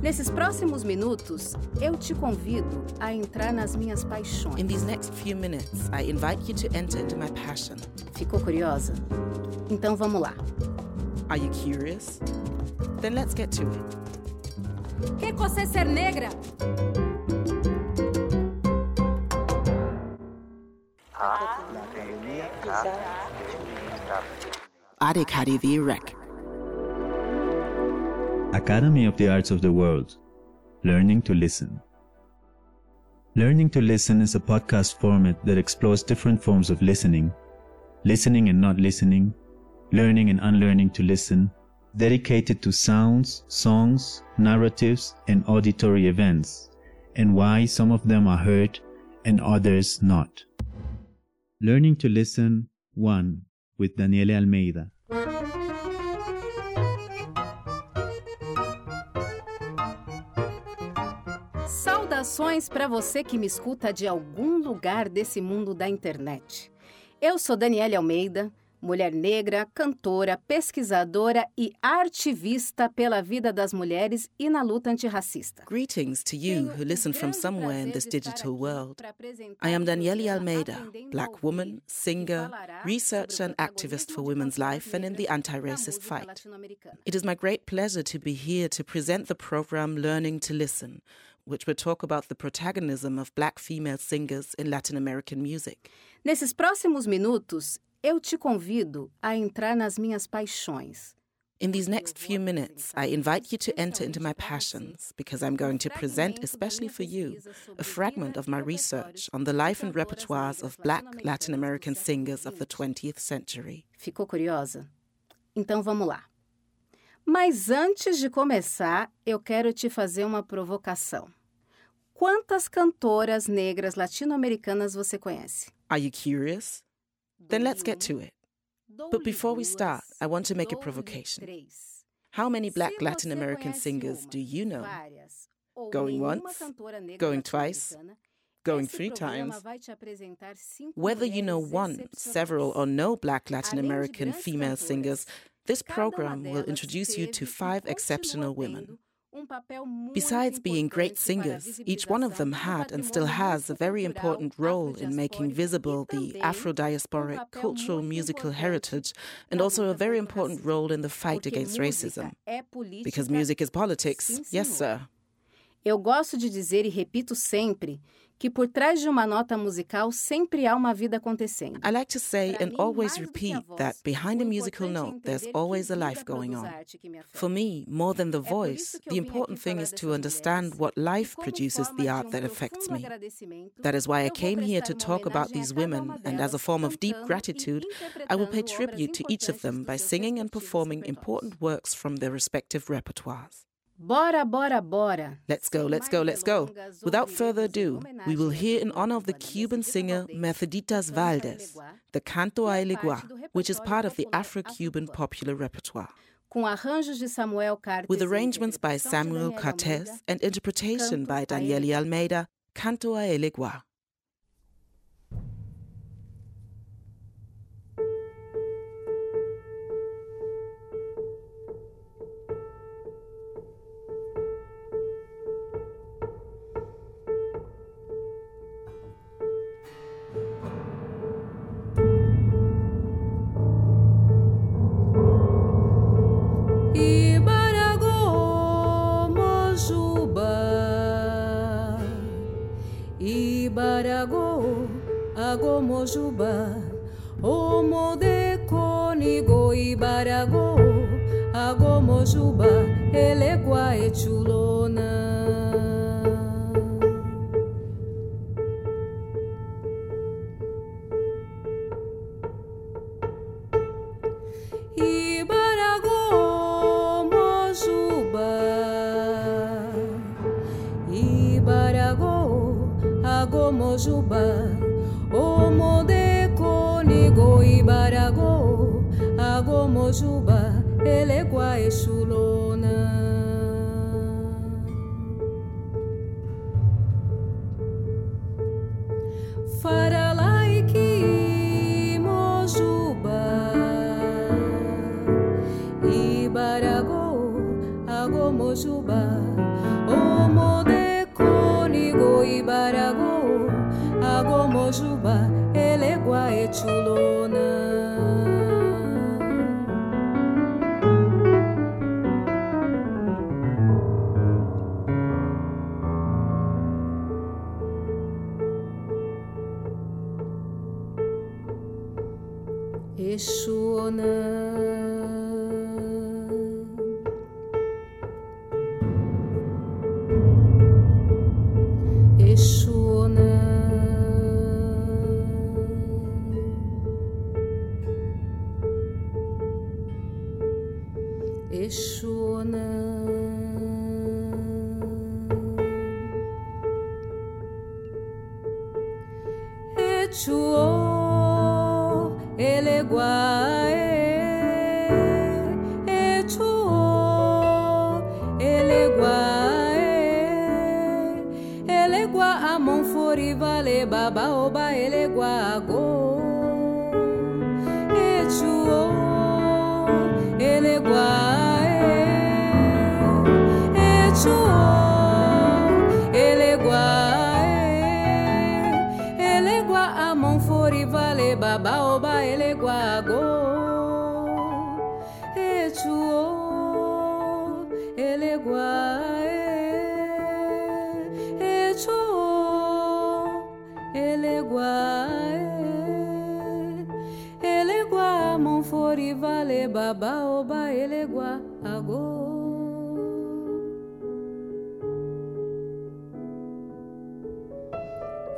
Nesses próximos minutos, eu te convido a entrar nas minhas paixões. In these next few minutes, I invite you to enter into my passion. Ficou curiosa? Então vamos lá. Are you curious? Then let's get to it. Que você ser negra? Adhikari V Rec. Academy of the Arts of the World Learning to Listen. Learning to Listen is a podcast format that explores different forms of listening, listening and not listening, learning and unlearning to listen, dedicated to sounds, songs, narratives, and auditory events, and why some of them are heard and others not. Learning to Listen 1 with Daniele Almeida. Saudações para você que me escuta de algum lugar desse mundo da internet. Eu sou Daniele Almeida, mulher negra, cantora, pesquisadora e ativista pela vida das mulheres e na luta antirracista. Greetings to you who listen from somewhere in this digital world. I am Daniele Almeida, black woman, singer, researcher, and activist for women's life and in the anti racist fight. It is my great pleasure to be here to present the program Learning to Listen, which will talk about the protagonism of black female singers in Latin American music. Nesses próximos minutos, eu te convido a entrar nas minhas paixões. In these next few minutes, I invite you to enter into my passions because I'm going to present, especially for you, a fragment of my research on the life and repertoires of black Latin American singers of the 20th century. Ficou curiosa? Então vamos lá. Mas antes de começar, eu quero te fazer uma provocação. Quantas cantoras negras latino-americanas você conhece? Are you curious? Then let's get to it. But before we start, I want to make a provocation. How many black Latin American singers do you know? Going once? Going twice? Going three times? Whether you know one, several, or no black Latin American female singers, this program will introduce you to five exceptional women. Besides being great singers, each one of them had and still has a very important role in making visible the Afro diasporic cultural musical heritage and also a very important role in the fight against racism. Because music is politics, yes, sir. Eu gosto de dizer e repito sempre que por trás de uma nota musical sempre há uma vida acontecendo. I like to say and always repeat that behind a musical note, there's always a life going on. For me, more than the voice, the important thing is to understand what life produces the art that affects me. That is why I came here to talk about these women, and as a form of deep gratitude, I will pay tribute to each of them by singing and performing important works from their respective repertoires. Bora, bora, bora. Let's go, let's go, let's go. Without further ado, we will hear in honor of the Cuban singer Merceditas Valdez, the Canto a Elegua, which is part of the Afro Cuban popular repertoire. With arrangements by Samuel Cartes and interpretation by Daniele Almeida, Canto a Elegua. dago ago mojuba omode konigo ibarago ago mojuba elegua echulona Jojubá, Omode, Conigo, Ibarago, Agomojubá, Eleguá, Exulu.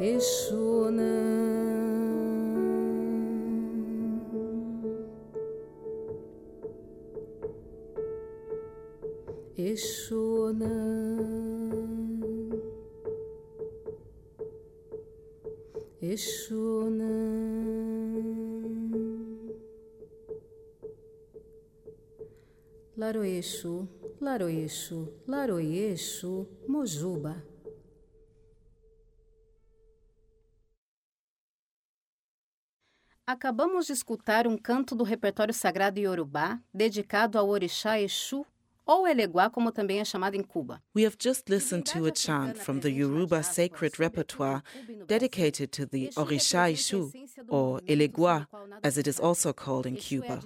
Exuna. Exuna. Exuna. Laroeixo, Laroeixo, Laroeixo, Mojuba. Acabamos de escutar um canto do repertório sagrado Yorubá, dedicado ao orixá Exu, ou Eleguá, como também é chamado em Cuba. We have just listened to a chant from the Yoruba sacred repertoire dedicated to the Orisha Ishu, or Elegua, as it is also called in Cuba.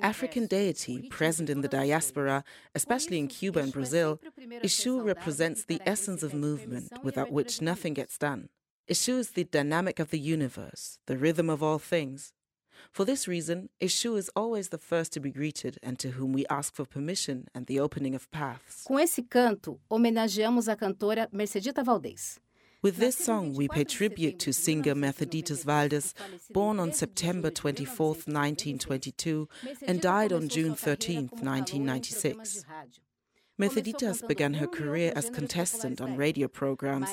African deity present in the diaspora, especially in Cuba and Brazil, Ishu represents the essence of movement without which nothing gets done. Ishu is the dynamic of the universe, the rhythm of all things. For this reason, Ishu is always the first to be greeted and to whom we ask for permission and the opening of paths. Com esse canto, homenageamos a cantora Mercedita Valdez. With this song, we pay tribute to singer Merceditas Valdes, born on September 24, 1922, and died on June 13, 1996. Merceditas began her career as contestant on radio programs,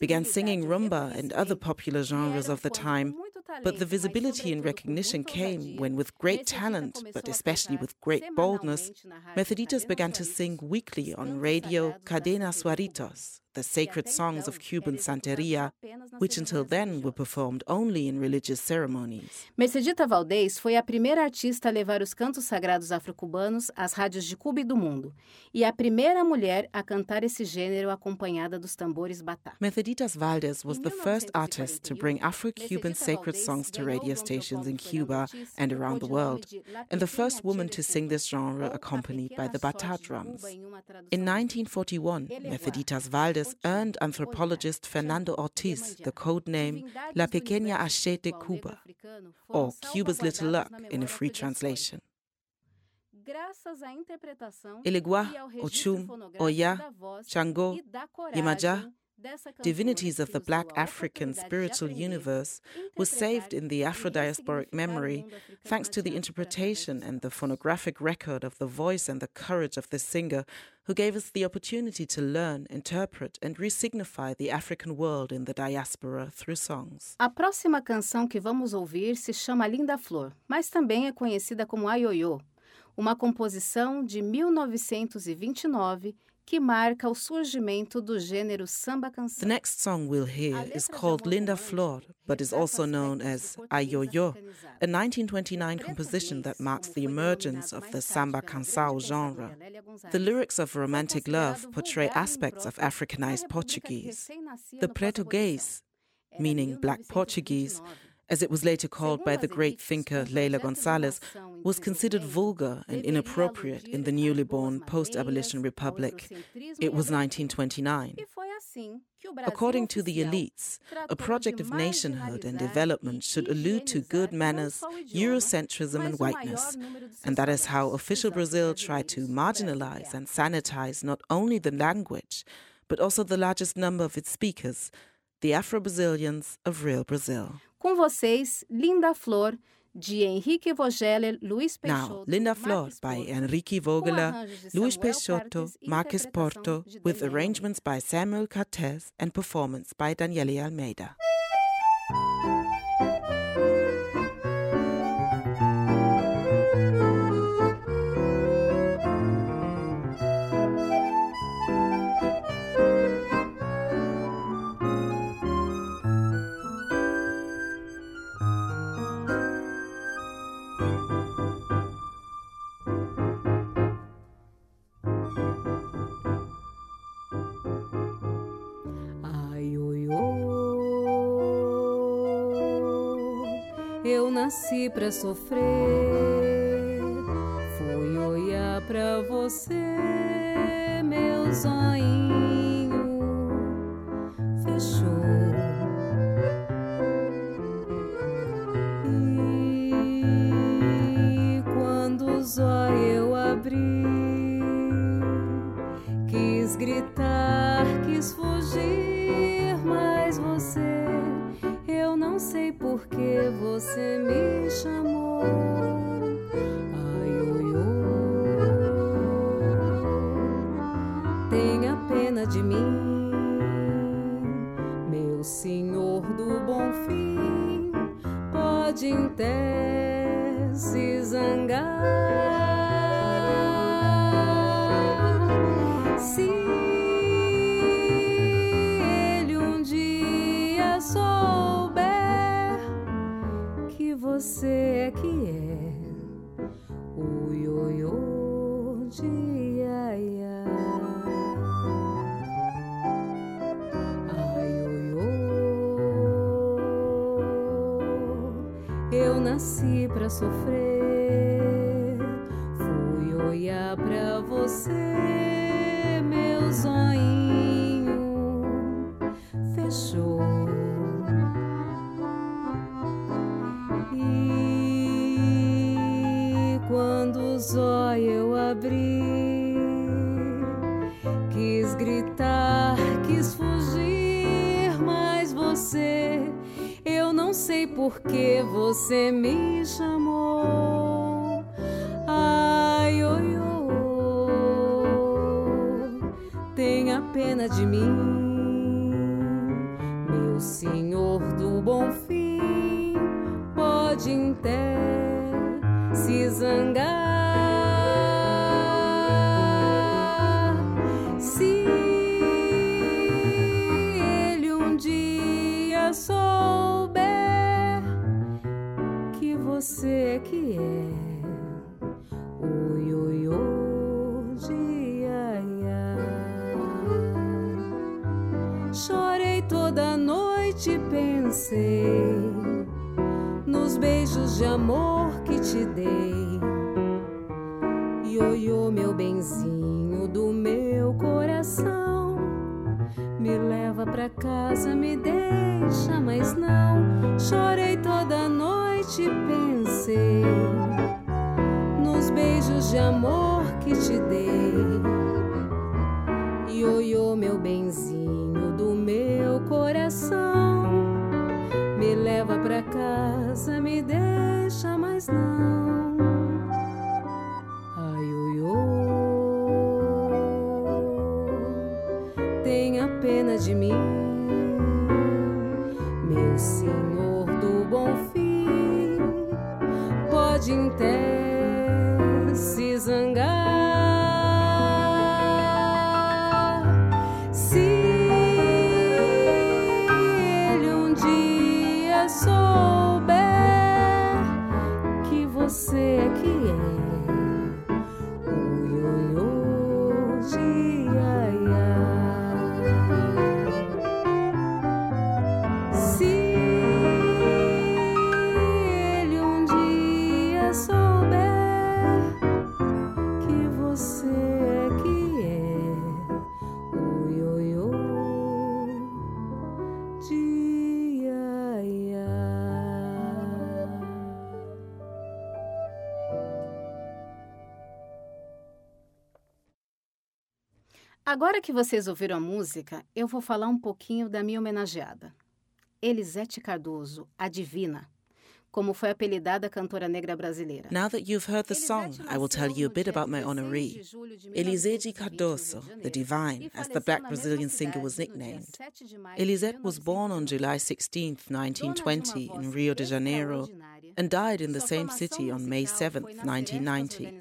began singing rumba and other popular genres of the time, but the visibility and recognition came when, with great talent, but especially with great boldness, Merceditas began to sing weekly on radio Cadena Suaritos, the sacred songs of Cuban Santeria, which until then were performed only in religious ceremonies. Mercedita Valdez foi a primeira artista a levar os cantos sagrados afro-cubanos às rádios de Cuba e do mundo, e a primeira mulher a cantar esse gênero acompanhada dos tambores batá. Merceditas Valdes was the first artist to bring Afro Cuban sacred songs to radio stations in Cuba and around the world, and the first woman to sing this genre accompanied by the bata drums. In 1941, Merceditas Earned anthropologist Fernando Ortiz the code name La Pequeña Ache de Cuba, or Cuba's Little Luck in a free translation. Ochum, Oya, Chango, Yemaja, divinities of the Black African spiritual universe, was saved in the Afro diasporic memory thanks to the interpretation and the phonographic record of the voice and the courage of this singer who gave us the opportunity to learn, interpret, and resignify the African world in the diaspora through songs. A próxima canção que vamos ouvir se chama Linda Flor, mas também é conhecida como Ayoyo, uma composição de 1929 que marca o surgimento do gênero samba canção. The next song we'll hear is called Linda Flor, but is also known as Ayoyo, a 1929 composition that marks the emergence of the samba canção genre. The lyrics of romantic love portray aspects of Africanized Portuguese. The Portuguese, meaning black Portuguese, as it was later called by the great thinker Lélia Gonzalez, was considered vulgar and inappropriate in the newly born post abolition republic. It was 1929. According to the elites, a project of nationhood and development should allude to good manners, Eurocentrism, and whiteness. And that is how official Brazil tried to marginalize and sanitize not only the language, but also the largest number of its speakers, the Afro Brazilians of real Brazil. Com vocês, Linda Flor, de Henrique Vogeler, Luiz Peixoto. Now, Linda Flor by Henrique Vogeler, Luiz Peixoto, Marques Porto, with arrangements by Samuel Cartes and performance by Daniele Almeida. Nasci pra sofrer. Fui olhar pra você, meu zoinho nasci pra sofrer. Você que é o ioiô de iaia. Chorei toda noite pensei nos beijos de amor que te dei. Ioiô, meu benzinho do meu coração. Me leva pra casa, me deixa, mas não. Chorei noite e pensei nos beijos de amor que te dei. Ioiô, meu benzinho do meu coração. Me leva pra casa, me deixa, Agora que vocês ouviram a música, eu vou falar um pouquinho da minha homenageada. Elisete Cardoso, a Divina. como foi apelidada a cantora negra brasileira. Now that you've heard the song, I will tell you a bit about my honoree, Elisete Cardoso, the Divine, as the black Brazilian singer was nicknamed. Elisete was born on July 16, 1920, in Rio de Janeiro, and died in the same city on May 7, 1990.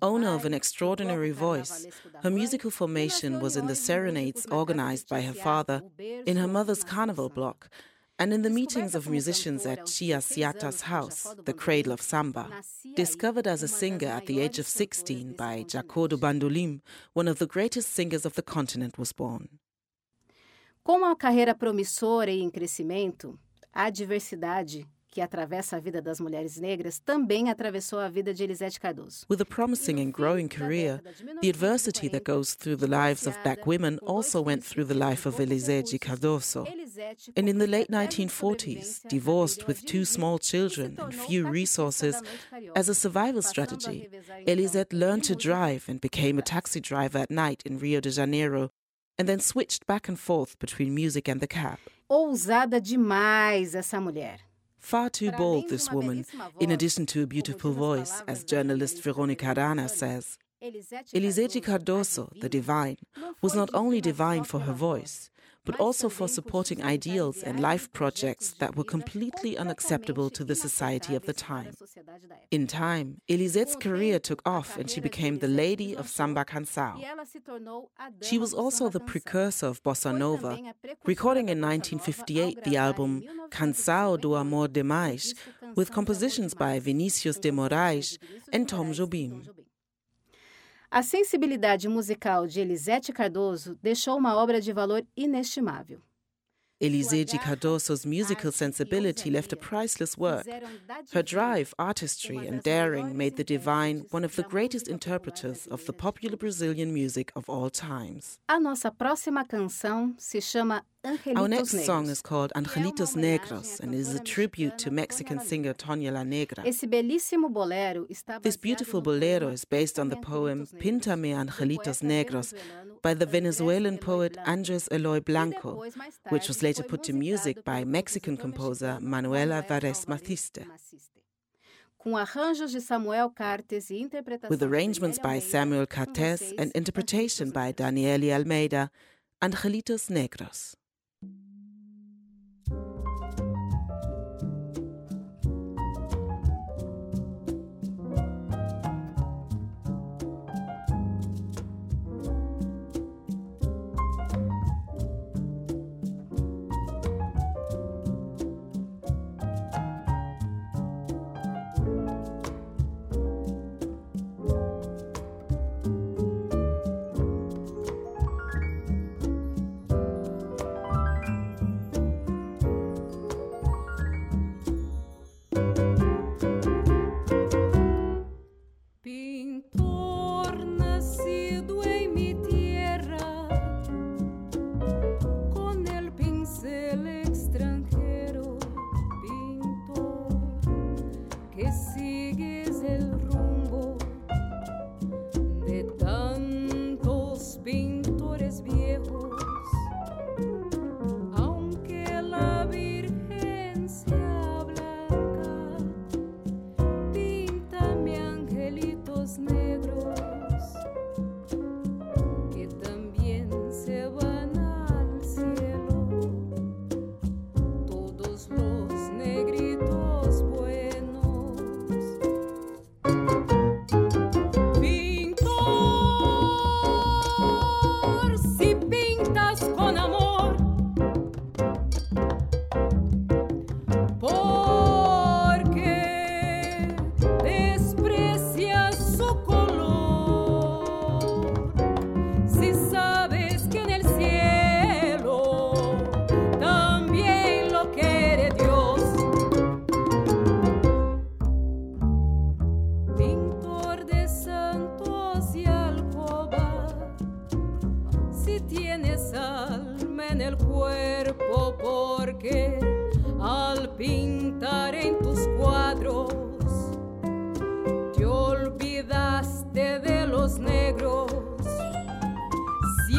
Owner of an extraordinary voice, her musical formation was in the serenades organized by her father in her mother's carnival block. And in the meetings of musicians at Tia Ciata's house, the cradle of samba, discovered as a singer at the age of 16 by Jacob do Bandolim, one of the greatest singers of the continent was born. Com uma carreira promissora e em crescimento, a diversidade que atravessa a vida das mulheres negras, também atravessou a vida de Elizeth Cardoso. With a promising and growing career, the adversity that goes through the lives of black women also went through the life of Elizeth Cardoso. And in the late 1940s, divorced with two small children and few resources, as a survival strategy, Elizeth learned to drive and became a taxi driver at night in Rio de Janeiro and then switched back and forth between music and the cab. Ousada demais essa mulher. Far too bold, this woman, in addition to a beautiful voice, as journalist Veronica Arana says. Elizeth Cardoso, the divine, was not only divine for her voice, but also for supporting ideals and life projects that were completely unacceptable to the society of the time. In time, Elizeth's career took off and she became the lady of samba canção. She was also the precursor of bossa nova, recording in 1958 the album Canção do Amor de Demais with compositions by Vinicius de Moraes and Tom Jobim. A sensibilidade musical de Elisete Cardoso deixou uma obra de valor inestimável. Elisete Cardoso's musical sensibility left a priceless work. Her drive, artistry, and daring made the Divine one of the greatest interpreters of the popular Brazilian music of all times. A nossa próxima canção se chama Our next song is called Angelitos Negros and is a tribute to Mexican singer Toña La Negra. This beautiful bolero is based on the poem Píntame Angelitos Negros by the Venezuelan poet Andres Eloy Blanco, which was later put to music by Mexican composer Manuel Álvarez Maciste. With arrangements by Samuel Cartes and interpretation by Daniele Almeida, Angelitos Negros.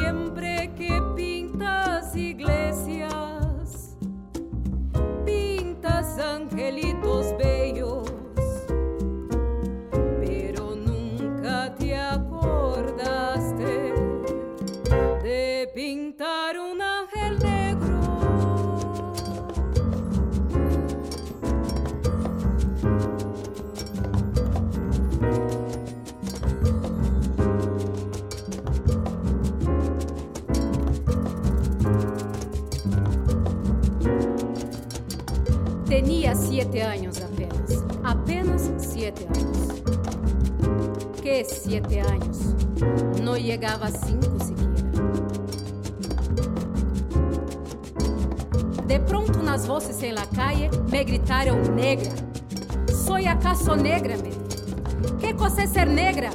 siempre siete años apenas. Apenas siete años. ¿Qué siete años? No llegaba a cinco siquiera. De pronto unas voces en la calle me gritaron negra. ¿Soy acaso negra, me? ¿Qué cosa ser negra?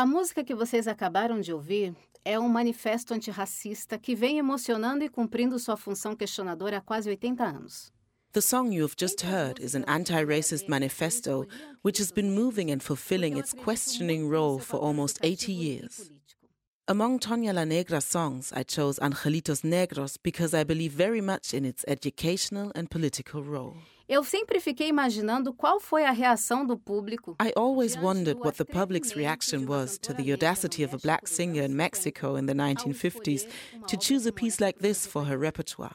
A música que vocês acabaram de ouvir é um manifesto antirracista que vem emocionando e cumprindo sua função questionadora há quase 80 anos. The song you have just heard is an anti racist manifesto which has been moving and fulfilling its questioning role for almost 80 years. Among Toña La Negra's songs, I chose Angelitos Negros because I believe very much in its educational and political role. Eu sempre fiquei imaginando qual foi a reação do público. I always wondered what the public's reaction was to the audacity of a black singer in Mexico in the 1950s to choose a piece like this for her repertoire.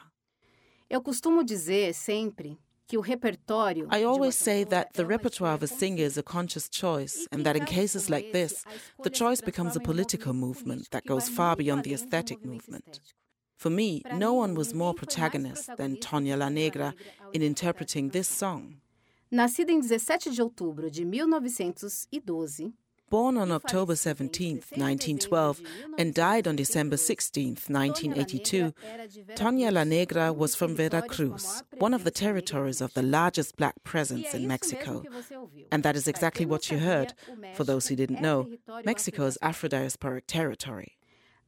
Eu costumo dizer sempre que o repertório I always say that the repertoire of a singer is a conscious choice, and that in cases like this, the choice becomes a political movement that goes far beyond the aesthetic movement. For me, no one was more protagonist than Toña La Negra in interpreting this song. Nascida em 17 de outubro de 1912, Born on October 17, 1912, and died on December 16, 1982, Toña La Negra was from Veracruz, one of the territories of the largest black presence in Mexico. And that is exactly what you heard. For those who didn't know, Mexico is Afro diasporic territory.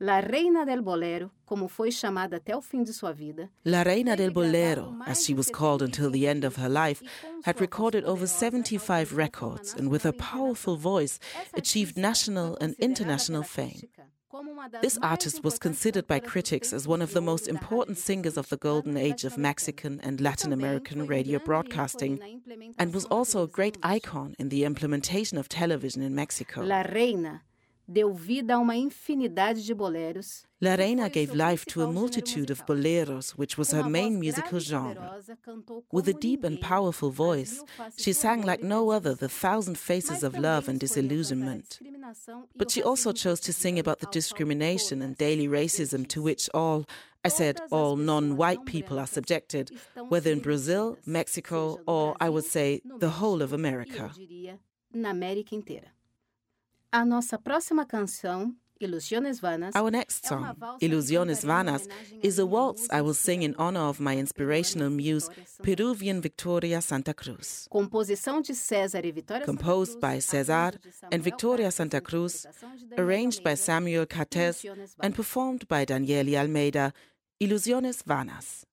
La Reina del Bolero, como foi chamada até o fim de sua vida. La Reina del Bolero, as she was called until the end of her life, had recorded over 75 records and with her powerful voice achieved national and international fame. This artist was considered by critics as one of the most important singers of the golden age of Mexican and Latin American radio broadcasting, and was also a great icon in the implementation of television in Mexico. La Reina deu vida a uma infinidade de boleros. La Reina gave life to a multitude of boleros, which was her main musical genre. With a deep and powerful voice, she sang like no other the thousand faces of love and disillusionment. But she also chose to sing about the discrimination and daily racism to which all, I said all non white people are subjected, whether in Brazil, Mexico, or I would say the whole of America. Na América inteira. A nossa próxima canção, Ilusiones Vanas, Our next song, Ilusiones Vanas, is a waltz I will sing in honor of my inspirational muse, Peruvian Victoria Santa Cruz. Composição de César e Vitória Composed by César and Victoria Santa Cruz, arranged by Samuel Cartes, and performed by Daniele Almeida, Ilusiones Vanas.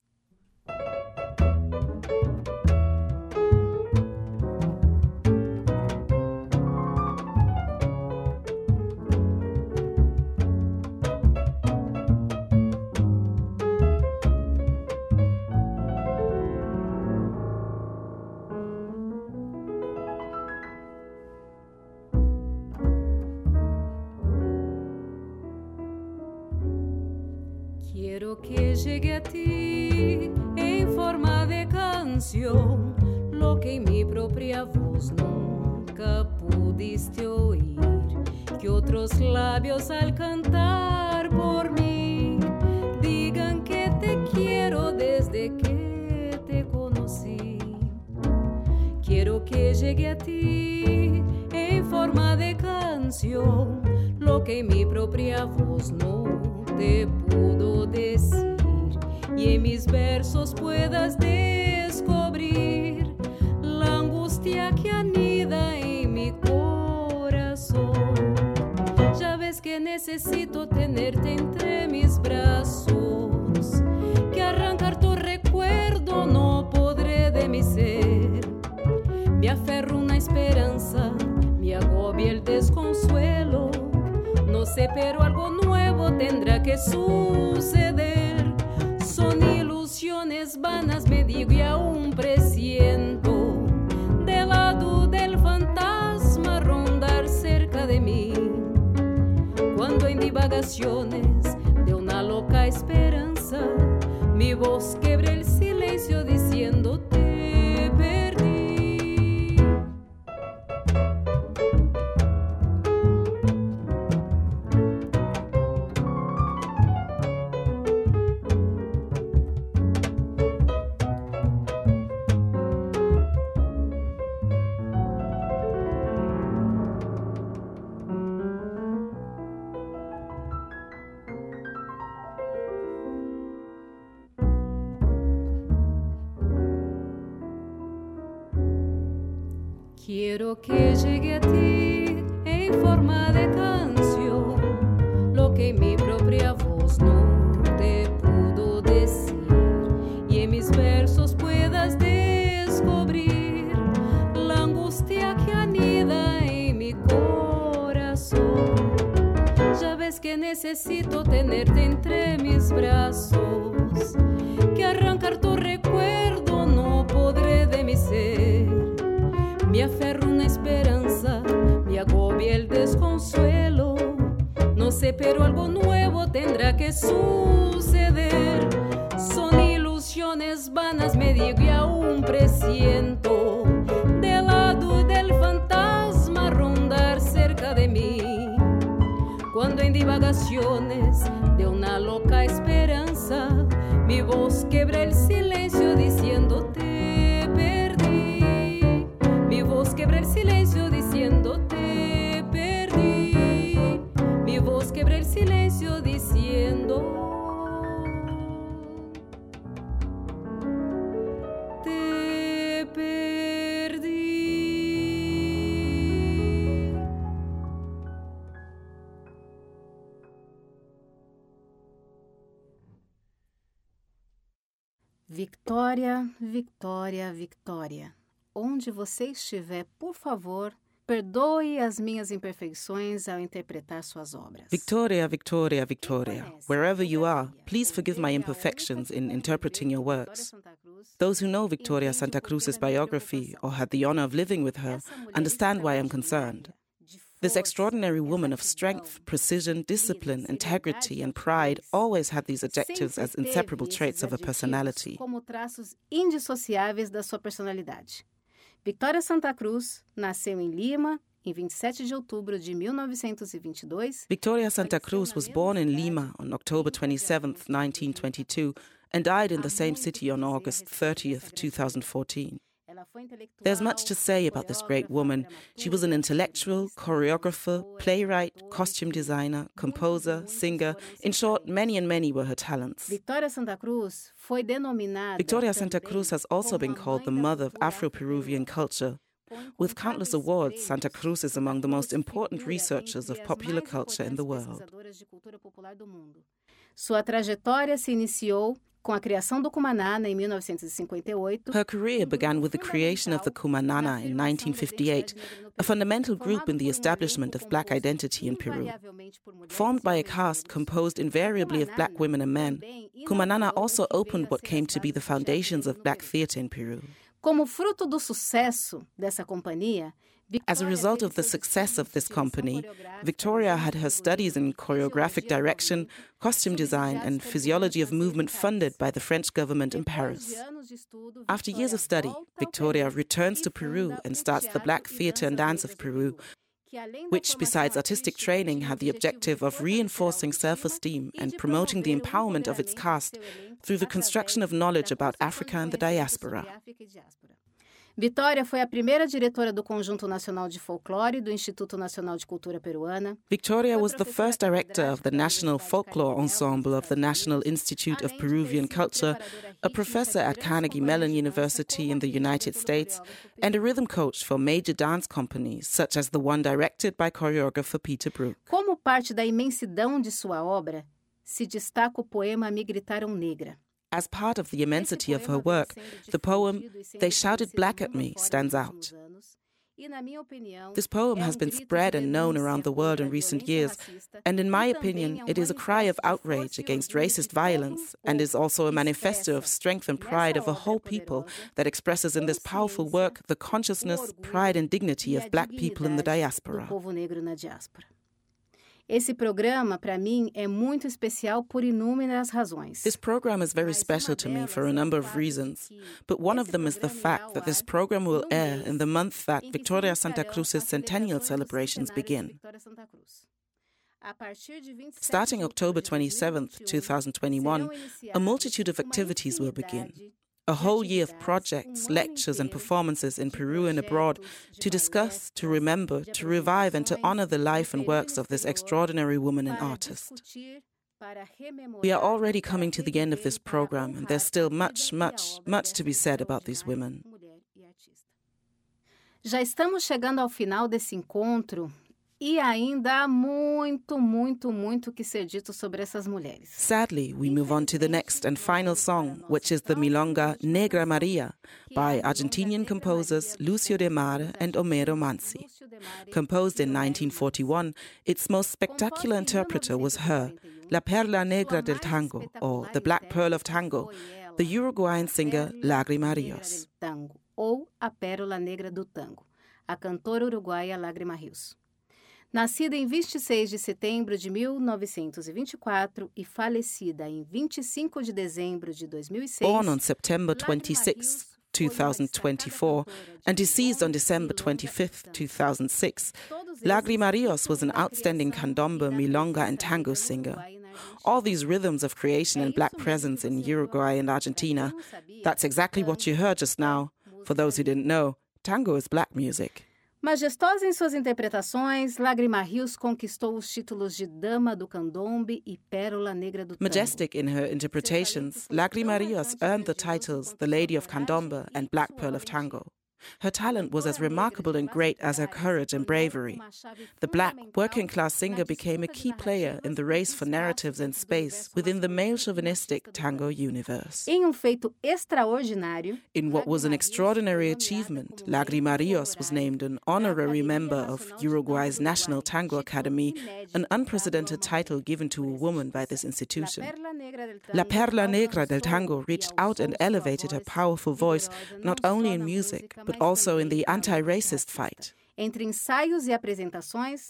Quiero que llegue a ti en forma de canción lo que en mi propia voz nunca pudiste oír, que otros labios al cantar por mí digan que te quiero desde que te conocí. Quiero que llegue a ti en forma de canción lo que en mi propia voz no te pudo decir y en mis versos puedas descubrir la angustia que anida en mi corazón. Ya ves que necesito tenerte entre mis brazos, que arrancar tu recuerdo no podré de mi ser. Me aferro una esperanza, me agobia el desconsuelo. No sé, pero algo nuevo tendrá que suceder. Son ilusiones vanas, me digo y aún presiento. Del lado del fantasma rondar cerca de mí. Cuando en divagaciones de una loca esperanza, mi voz quebre el silencio diciendo Quiero que llegue a ti en forma de canción lo que mi propia voz no te pudo decir y en mis versos puedas descubrir la angustia que anida en mi corazón. Ya ves que necesito tenerte entre mis brazos, que arrancar tu Me aferro una esperanza, me agobia el desconsuelo. No sé, pero algo nuevo tendrá que suceder. Son ilusiones vanas, me digo y aún presiento. Del lado del fantasma rondar cerca de mí. Cuando en divagaciones de una loca esperanza, mi voz quebra el silencio Victoria, Victoria, Victoria. Onde você estiver, por favor, perdoe as minhas imperfeições ao interpretar suas obras. Victoria, Victoria, Victoria. Wherever you are, please forgive my imperfections in interpreting your works. Those who know Victoria Santa Cruz's biography or had the honor of living with her understand why I'm concerned. This extraordinary woman of strength, precision, discipline, integrity, and pride always had these adjectives as inseparable traits of her personality. Como traços indissociáveis da sua personalidade. Victoria Santa Cruz nasceu em Lima em 27 de outubro de 1922. Victoria Santa Cruz was born in Lima on October 27, 1922, and died in the same city on August 30, 2014. There's much to say about this great woman. She was an intellectual, choreographer, playwright, costume designer, composer, singer. In short, many and many were her talents. Victoria Santa Cruz foi Victoria Santa Cruz has also been called the mother of Afro Peruvian culture. With countless awards, Santa Cruz is among the most important researchers of popular culture in the world. Sua trajetória se iniciou com a criação do Cumanana em 1958. Her career um began with the creation of the Cumanana in 1958, a fundamental group in the um establishment of black identity in Peru. Formed by a caste composed invariably of black women and men, Cumanana also opened what came to be the foundations of black theatre in Peru. Como fruto do sucesso dessa companhia, as a result of the success of this company, Victoria had her studies in choreographic direction, costume design, and physiology of movement funded by the French government in Paris. After years of study, Victoria returns to Peru and starts the Black Theatre and Dance of Peru, which, besides artistic training, had the objective of reinforcing self esteem and promoting the empowerment of its cast through the construction of knowledge about Africa and the diaspora. Vitória foi a primeira diretora do Conjunto Nacional de Folclore do Instituto Nacional de Cultura Peruana. Victoria was the first director of the National Folklore Ensemble of the National Institute of Peruvian Culture, a professor at Carnegie Mellon University in the United States, and a rhythm coach for major dance companies such as the one directed by choreographer Peter Brook. Como parte da imensidão de sua obra, se destaca o poema Me Gritaram Negra. As part of the immensity of her work, the poem They Shouted Black at Me stands out. This poem has been spread and known around the world in recent years, and in my opinion, it is a cry of outrage against racist violence and is also a manifesto of strength and pride of a whole people that expresses in this powerful work the consciousness, pride, and dignity of black people in the diaspora. Esse programa, para mim, é muito especial por inúmeras razões. This program is very special to me for a number of reasons, but one of them is the fact that this program will air in the month that Victoria Santa Cruz's centennial celebrations begin. Starting October 27, 2021, a multitude of activities will begin a whole year of projects, lectures, and performances in Peru and abroad to discuss, to remember, to revive, and to honor the life and works of this extraordinary woman and artist. We are already coming to the end of this program, and there's still much, much, much to be said about these women. Já estamos chegando ao final desse encontro E ainda há muito, muito, muito que ser dito sobre essas mulheres. Sadly, we move on to the next and final song, which is the milonga Negra Maria by Argentinian composers Lucio Demare and Homero Manzi. Composed in 1941, its most spectacular interpreter was her, La Perla Negra del Tango, or the Black Pearl of Tango, the Uruguayan singer Lágrima Rios. Ou a Pérola Negra do Tango, a cantora uruguaia Lágrima Rios. Nascida em 26 de setembro de 1924 e falecida em 25 de dezembro de 2006. Born on September 26, 2024, and deceased on December 25, 2006, Lágrima Rios was an outstanding candombe, milonga, and tango singer. All these rhythms of creation and black presence in Uruguay and Argentina. That's exactly what you heard just now. For those who didn't know, tango is black music. Majestosa em suas interpretações, Lágrima Rios conquistou os títulos de Dama do Candombe e Pérola Negra do Tango. Majestic in her interpretations, Lágrima Rios earned the titles The Lady of Candombe and Black Pearl of Tango. Her talent was as remarkable and great as her courage and bravery. The black, working class singer became a key player in the race for narratives and space within the male chauvinistic tango universe. Um in what was an extraordinary achievement, Lagrima Rios was named an honorary member of Uruguay's National Tango Academy, an unprecedented title given to a woman by this institution. La Perla Negra del Tango reached out and elevated her powerful voice not only in music, but also in the anti racist fight.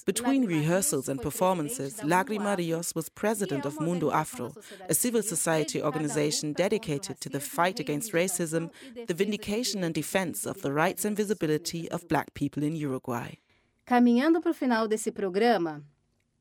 Between rehearsals and performances, Lagrima Rios was president of Mundo Afro, a civil society um, organization dedicated to the fight against racism, the vindication and defense of the rights and visibility of black people in Uruguay. Caminhando para o final desse programa,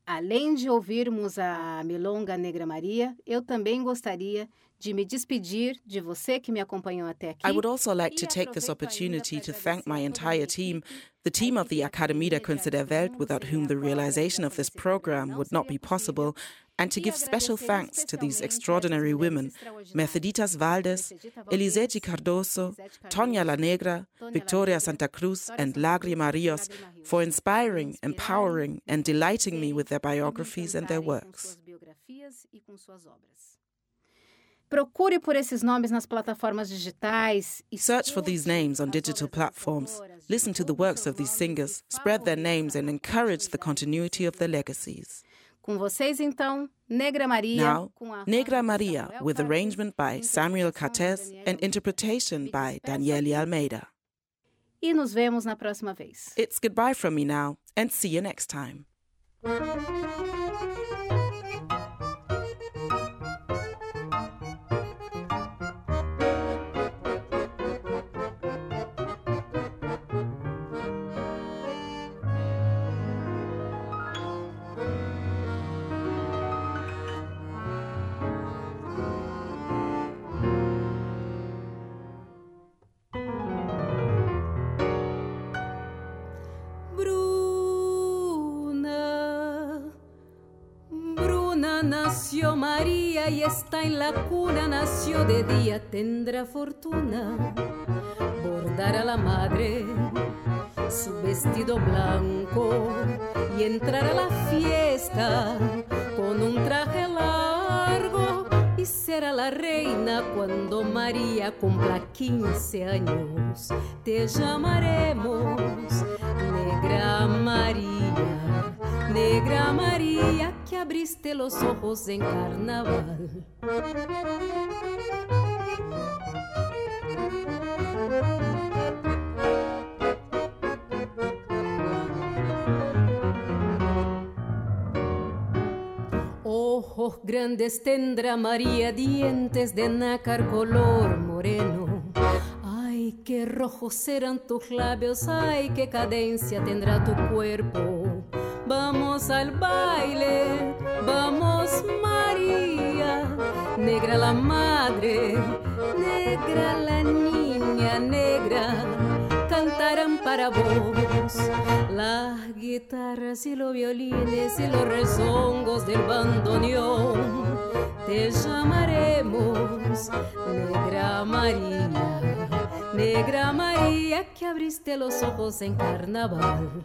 além de ouvirmos a Milonga Negra Maria, eu também gostaria de me despedir de você que me acompanhou até aqui. I would also like to take this opportunity to thank my entire team, the team of the Akademie der Künste der Welt, without whom the realization of this program would not be possible, and to give special thanks to these extraordinary women, Merceditas Valdes, Elizeth Cardoso, Toña La Negra, Victoria Santa Cruz, and Lagrima Rios, for inspiring, empowering, and delighting me with their biographies and their works. Procure por esses nomes nas plataformas digitais. Search for these names on digital platforms. Listen to the works of these singers, spread their names, and encourage the continuity of their legacies. Com vocês, então, Negra Maria. Now, Negra Maria, with arrangement by Samuel Cartes and interpretation by Daniele Almeida. E nos vemos na próxima vez. It's goodbye from me now, and see you next time. María y está en la cuna, nació de día, tendrá fortuna. Bordar a la madre su vestido blanco y entrar a la fiesta con un traje largo y será la reina cuando María cumpla 15 años. Te llamaremos Negra María, Negra María que abriste los ojos en carnaval. Ojos grandes tendrá María, dientes de nácar color moreno. Ay, qué rojos serán tus labios, ay, qué cadencia tendrá tu cuerpo Vamos al baile, vamos María, negra la madre, negra la niña negra, cantarán para vos las guitarras y los violines y los rezongos del bandoneón. Te llamaremos Negra María, Negra María que abriste los ojos en carnaval.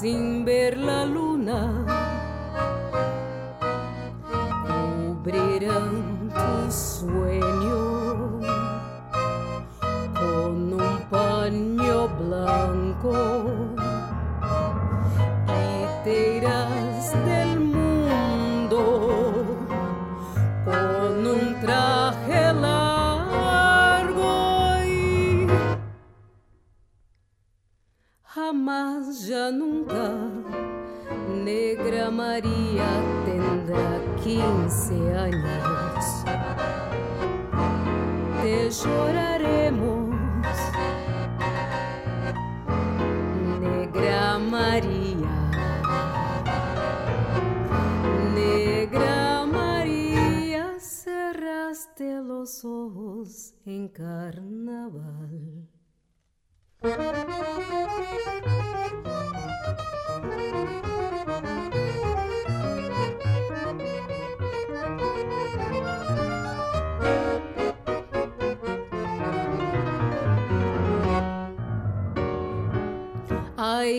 sin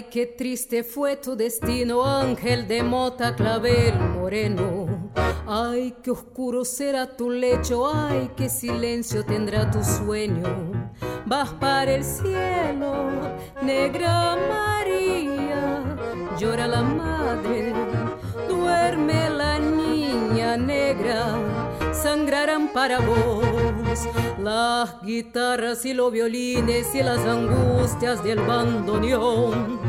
Ay, qué triste fue tu destino, ángel de mota clavel moreno. Ay, qué oscuro será tu lecho, ay, qué silencio tendrá tu sueño vas para el cielo, negra María, llora la madre, duerme la niña negra, sangrarán para vos las guitarras y los violines y las angustias del bandoneón.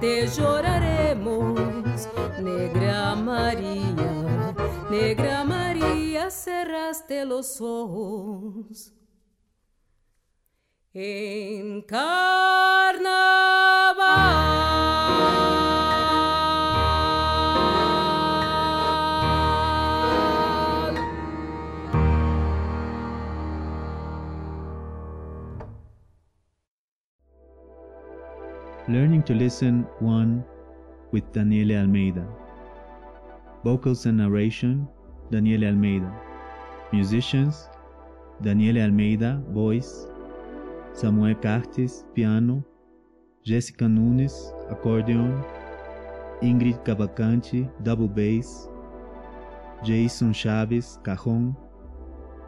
Te lloraremos, negra María, negra María, cerraste los ojos en carnaval. Learning to Listen 1 with Daniele Almeida. Vocals and narration Daniele Almeida. Musicians Daniele Almeida, voice, Samuel Cartes, piano, Jéssica Nunes, accordion, Ingrid Cavalcante, double bass, Jason Chaves, cajon,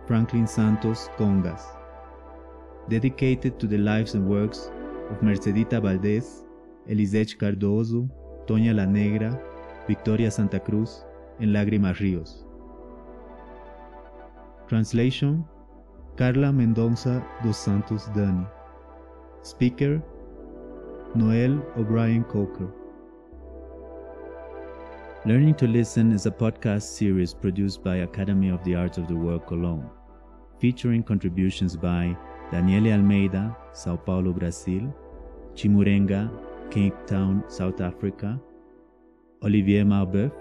Franklin Santos, congas. Dedicated to the lives and works Mercedita Valdez, Elisete Cardoso, Toña La Negra, Victoria Santa Cruz, and Lágrimas Ríos. Translation Carla Mendonça dos Santos Dani. Speaker Noel O'Brien Coker. Learning to Listen is a podcast series produced by Academy of the Arts of the World Cologne, featuring contributions by Daniele Almeida, Sao Paulo, Brazil, Chimurenga, Cape Town, South Africa, Olivier Marbeuf,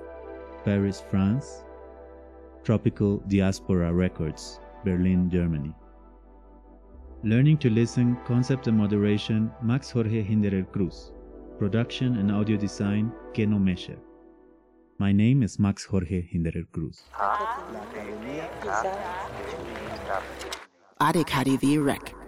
Paris, France, Tropical Diaspora Records, Berlin, Germany. Learning to Listen, Concept and Moderation, Max Jorge Hinderer Cruz. Production and audio design, Keno Mesher. My name is Max Jorge Hinderer Cruz. Adek Rec.